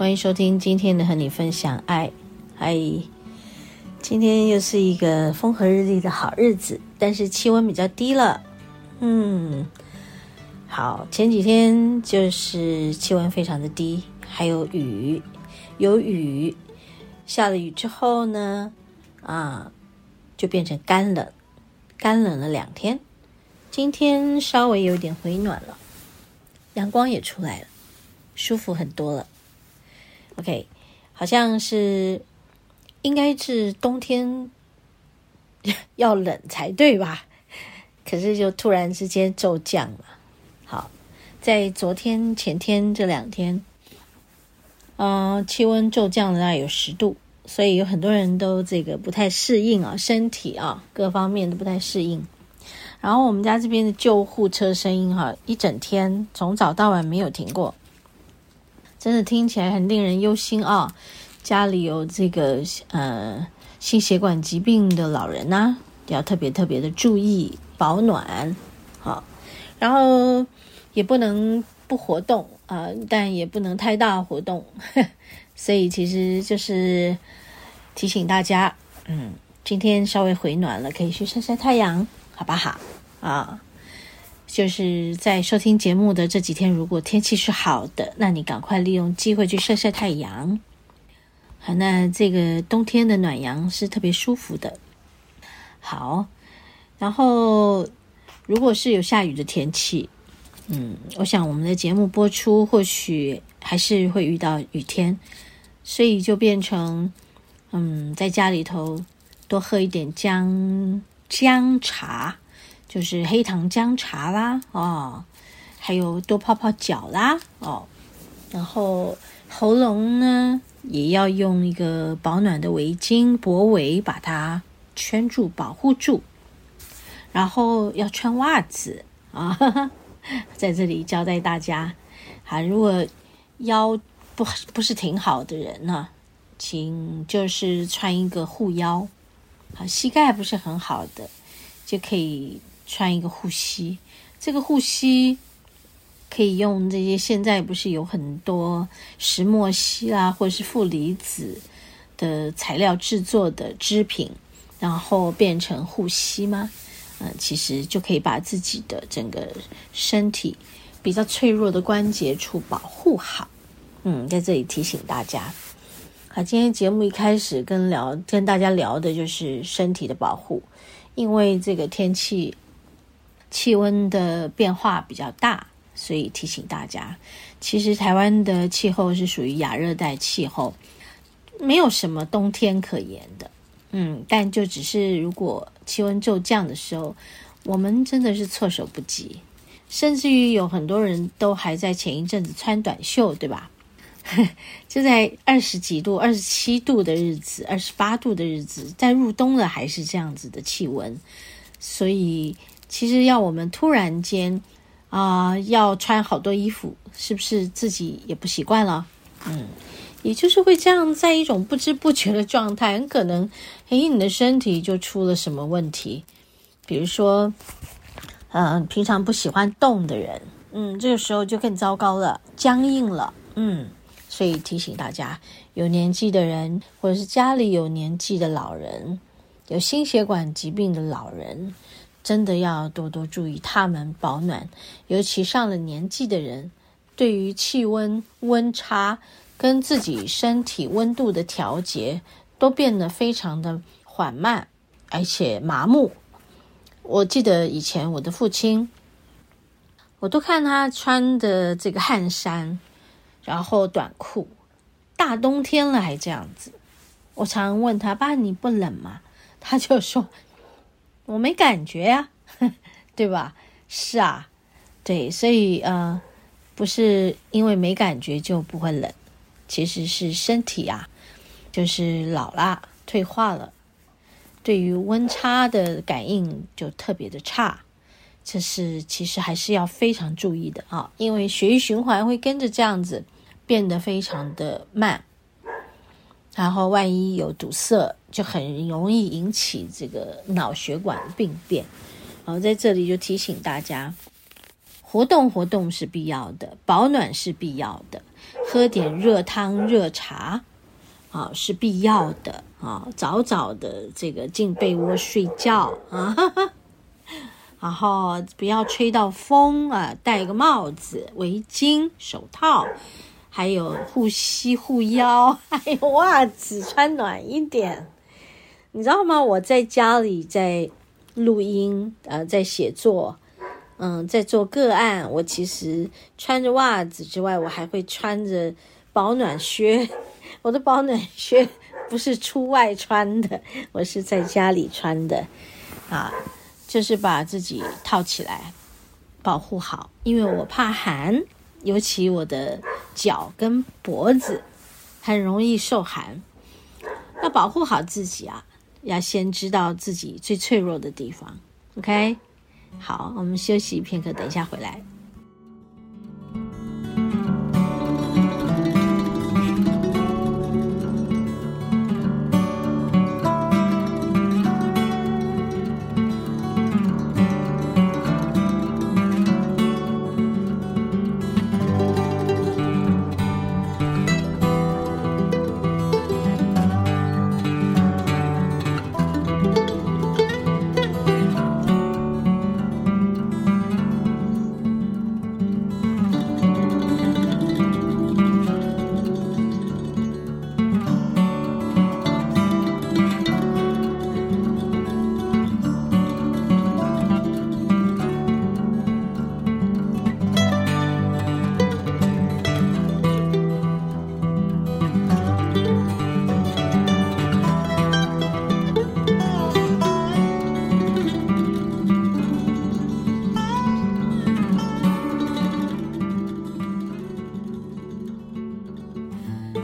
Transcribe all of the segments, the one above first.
欢迎收听今天的和你分享爱，嗨，今天又是一个风和日丽的好日子，但是气温比较低了。嗯，好，前几天就是气温非常的低，还有雨，有雨，下了雨之后呢，啊，就变成干冷，干冷了两天。今天稍微有点回暖了，阳光也出来了，舒服很多了。OK，好像是应该是冬天 要冷才对吧？可是就突然之间骤降了。好，在昨天、前天这两天，嗯、呃，气温骤降了大概有十度，所以有很多人都这个不太适应啊，身体啊各方面都不太适应。然后我们家这边的救护车声音哈、一整天从早到晚没有停过。真的听起来很令人忧心啊！家里有这个呃心血管疾病的老人呐，要特别特别的注意保暖，好，然后也不能不活动啊，但也不能太大活动，所以其实就是提醒大家，嗯，今天稍微回暖了，可以去晒晒太阳，好不好？啊。就是在收听节目的这几天，如果天气是好的，那你赶快利用机会去晒晒太阳。好，那这个冬天的暖阳是特别舒服的。好，然后如果是有下雨的天气，嗯，我想我们的节目播出或许还是会遇到雨天，所以就变成，嗯，在家里头多喝一点姜姜茶。就是黑糖姜茶啦，哦，还有多泡泡脚啦，哦，然后喉咙呢也要用一个保暖的围巾脖围把它圈住保护住，然后要穿袜子啊，在这里交代大家，啊，如果腰不不是挺好的人呢，请就是穿一个护腰，好，膝盖不是很好的就可以。穿一个护膝，这个护膝可以用这些现在不是有很多石墨烯啊，或者是负离子的材料制作的织品，然后变成护膝吗？嗯，其实就可以把自己的整个身体比较脆弱的关节处保护好。嗯，在这里提醒大家，好，今天节目一开始跟聊跟大家聊的就是身体的保护，因为这个天气。气温的变化比较大，所以提醒大家，其实台湾的气候是属于亚热带气候，没有什么冬天可言的。嗯，但就只是如果气温骤降的时候，我们真的是措手不及，甚至于有很多人都还在前一阵子穿短袖，对吧？就在二十几度、二十七度的日子、二十八度的日子，在入冬了还是这样子的气温，所以。其实要我们突然间啊、呃，要穿好多衣服，是不是自己也不习惯了？嗯，也就是会这样，在一种不知不觉的状态，很可能，哎，你的身体就出了什么问题。比如说，嗯、呃，平常不喜欢动的人，嗯，这个时候就更糟糕了，僵硬了。嗯，所以提醒大家，有年纪的人，或者是家里有年纪的老人，有心血管疾病的老人。真的要多多注意他们保暖，尤其上了年纪的人，对于气温温差跟自己身体温度的调节都变得非常的缓慢，而且麻木。我记得以前我的父亲，我都看他穿的这个汗衫，然后短裤，大冬天了还这样子。我常问他：“爸，你不冷吗？”他就说：“我没感觉呀，对吧？”是啊，对，所以呃，不是因为没感觉就不会冷。其实是身体啊，就是老了、退化了，对于温差的感应就特别的差，这是其实还是要非常注意的啊，因为血液循环会跟着这样子变得非常的慢，然后万一有堵塞，就很容易引起这个脑血管病变。好，在这里就提醒大家，活动活动是必要的，保暖是必要的。喝点热汤、热茶，啊，是必要的啊。早早的这个进被窝睡觉啊，哈 哈然后不要吹到风啊，戴个帽子、围巾、手套，还有护膝、护腰，还有袜子，穿暖一点。你知道吗？我在家里在录音，呃，在写作。嗯，在做个案，我其实穿着袜子之外，我还会穿着保暖靴。我的保暖靴不是出外穿的，我是在家里穿的，啊，就是把自己套起来，保护好，因为我怕寒，尤其我的脚跟脖子很容易受寒。要保护好自己啊，要先知道自己最脆弱的地方，OK？好，我们休息片刻，等一下回来。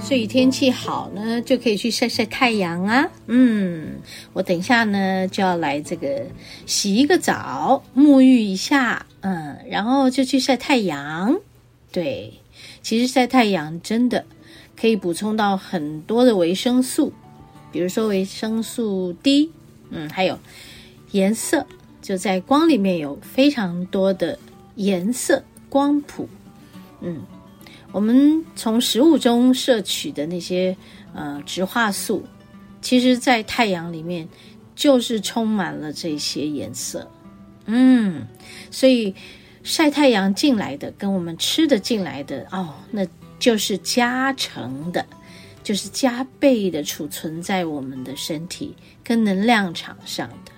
所以天气好呢，就可以去晒晒太阳啊。嗯，我等一下呢就要来这个洗一个澡，沐浴一下，嗯，然后就去晒太阳。对，其实晒太阳真的可以补充到很多的维生素，比如说维生素 D，嗯，还有颜色，就在光里面有非常多的颜色光谱，嗯。我们从食物中摄取的那些呃植化素，其实，在太阳里面就是充满了这些颜色。嗯，所以晒太阳进来的跟我们吃的进来的哦，那就是加成的，就是加倍的储存在我们的身体跟能量场上的。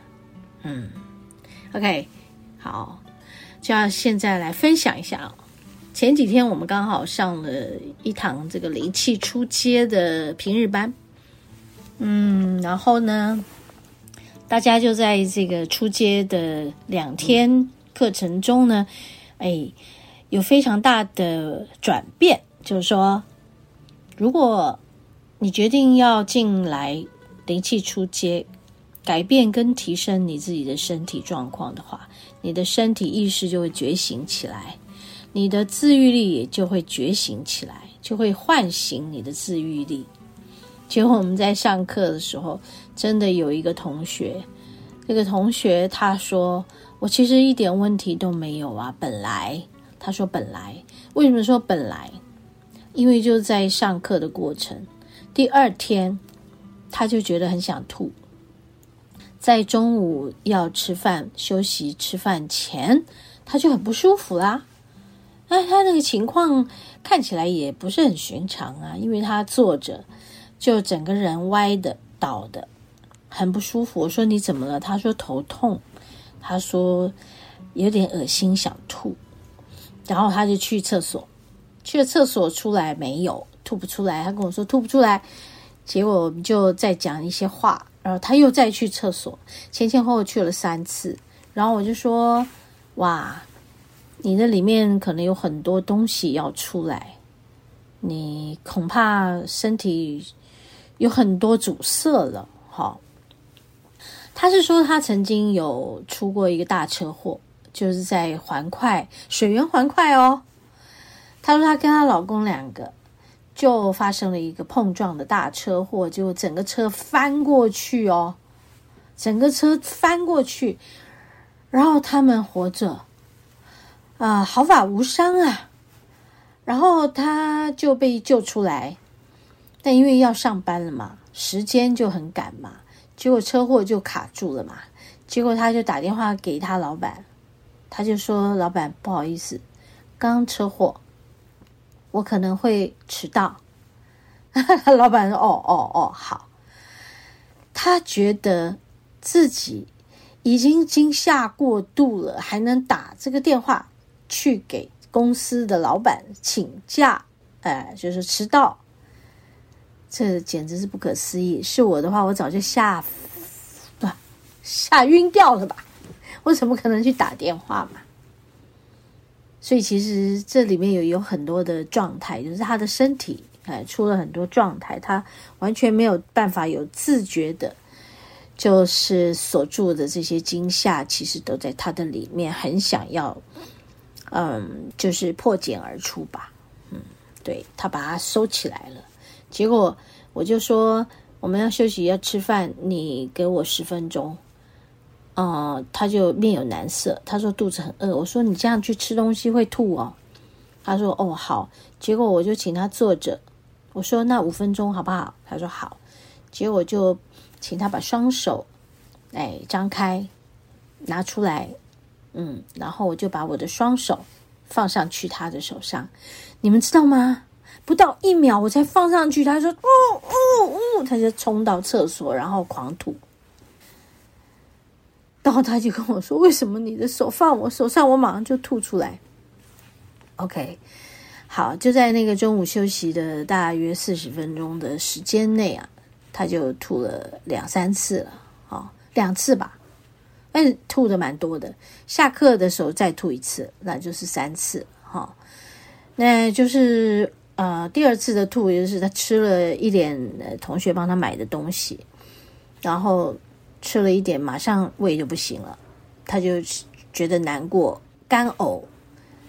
嗯，OK，好，就要现在来分享一下哦。前几天我们刚好上了一堂这个灵气出阶的平日班，嗯，然后呢，大家就在这个出阶的两天课程中呢，哎，有非常大的转变，就是说，如果你决定要进来灵气出阶，改变跟提升你自己的身体状况的话，你的身体意识就会觉醒起来。你的自愈力也就会觉醒起来，就会唤醒你的自愈力。结果我们在上课的时候，真的有一个同学，那个同学他说：“我其实一点问题都没有啊，本来。”他说：“本来，为什么说本来？因为就在上课的过程，第二天他就觉得很想吐，在中午要吃饭休息吃饭前，他就很不舒服啦。”哎，他那个情况看起来也不是很寻常啊，因为他坐着就整个人歪的倒的，很不舒服。我说你怎么了？他说头痛，他说有点恶心想吐，然后他就去厕所，去了厕所出来没有吐不出来，他跟我说吐不出来，结果我们就再讲一些话，然后他又再去厕所，前前后后去了三次，然后我就说哇。你的里面可能有很多东西要出来，你恐怕身体有很多阻塞了。哈，他是说他曾经有出过一个大车祸，就是在环快水源环快哦。他说他跟他老公两个就发生了一个碰撞的大车祸，就整个车翻过去哦，整个车翻过去，然后他们活着。啊，毫发无伤啊，然后他就被救出来，但因为要上班了嘛，时间就很赶嘛，结果车祸就卡住了嘛，结果他就打电话给他老板，他就说：“老板，不好意思，刚车祸，我可能会迟到。”老板说：“哦哦哦，好。”他觉得自己已经惊吓过度了，还能打这个电话。去给公司的老板请假，哎，就是迟到，这简直是不可思议。是我的话，我早就吓，对，吓晕掉了吧？我怎么可能去打电话嘛？所以其实这里面有有很多的状态，就是他的身体哎出了很多状态，他完全没有办法有自觉的，就是所住的这些惊吓，其实都在他的里面，很想要。嗯，就是破茧而出吧。嗯，对，他把它收起来了。结果我就说我们要休息要吃饭，你给我十分钟。嗯，他就面有难色，他说肚子很饿。我说你这样去吃东西会吐哦。他说哦好。结果我就请他坐着。我说那五分钟好不好？他说好。结果就请他把双手哎张开，拿出来。嗯，然后我就把我的双手放上去他的手上，你们知道吗？不到一秒我才放上去，他说：“哦哦哦！”他就冲到厕所，然后狂吐。然后他就跟我说：“为什么你的手放我手上，我马上就吐出来？”OK，好，就在那个中午休息的大约四十分钟的时间内啊，他就吐了两三次了，哦，两次吧。吐的蛮多的，下课的时候再吐一次，那就是三次哈、那就是呃第二次的吐，就是他吃了一点同学帮他买的东西，然后吃了一点，马上胃就不行了，他就觉得难过、干呕，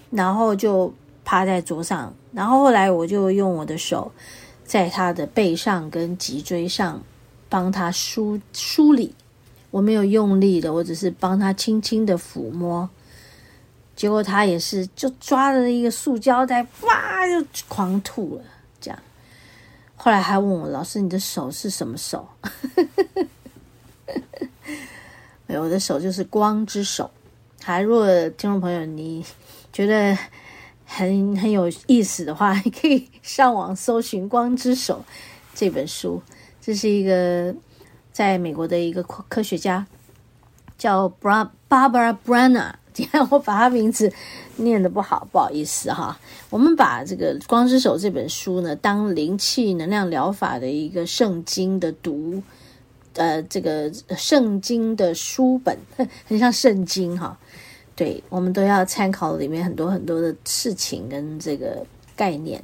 然后就趴在桌上。然后后来我就用我的手在他的背上跟脊椎上帮他梳梳理。我没有用力的，我只是帮他轻轻的抚摸，结果他也是就抓着一个塑胶袋，哇，就狂吐了。这样，后来还问我老师：“你的手是什么手？” 没有，我的手就是光之手。还，如果听众朋友你觉得很很有意思的话，你可以上网搜寻《光之手》这本书，这是一个。在美国的一个科学家叫 Barbara Brenner，今天我把他名字念得不好，不好意思哈。我们把这个《光之手》这本书呢，当灵气能量疗法的一个圣经的读，呃，这个圣经的书本，很像圣经哈。对，我们都要参考里面很多很多的事情跟这个概念，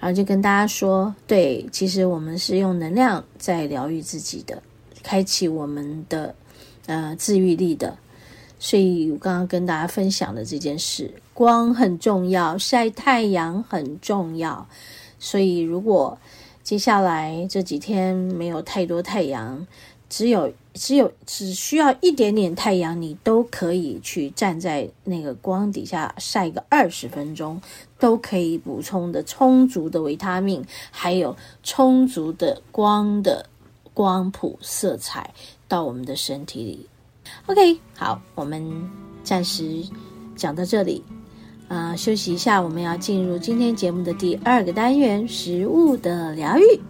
然后就跟大家说，对，其实我们是用能量在疗愈自己的。开启我们的呃治愈力的，所以我刚刚跟大家分享的这件事，光很重要，晒太阳很重要。所以如果接下来这几天没有太多太阳，只有只有只需要一点点太阳，你都可以去站在那个光底下晒个二十分钟，都可以补充的充足的维他命，还有充足的光的。光谱色彩到我们的身体里。OK，好，我们暂时讲到这里。啊、呃，休息一下，我们要进入今天节目的第二个单元——食物的疗愈。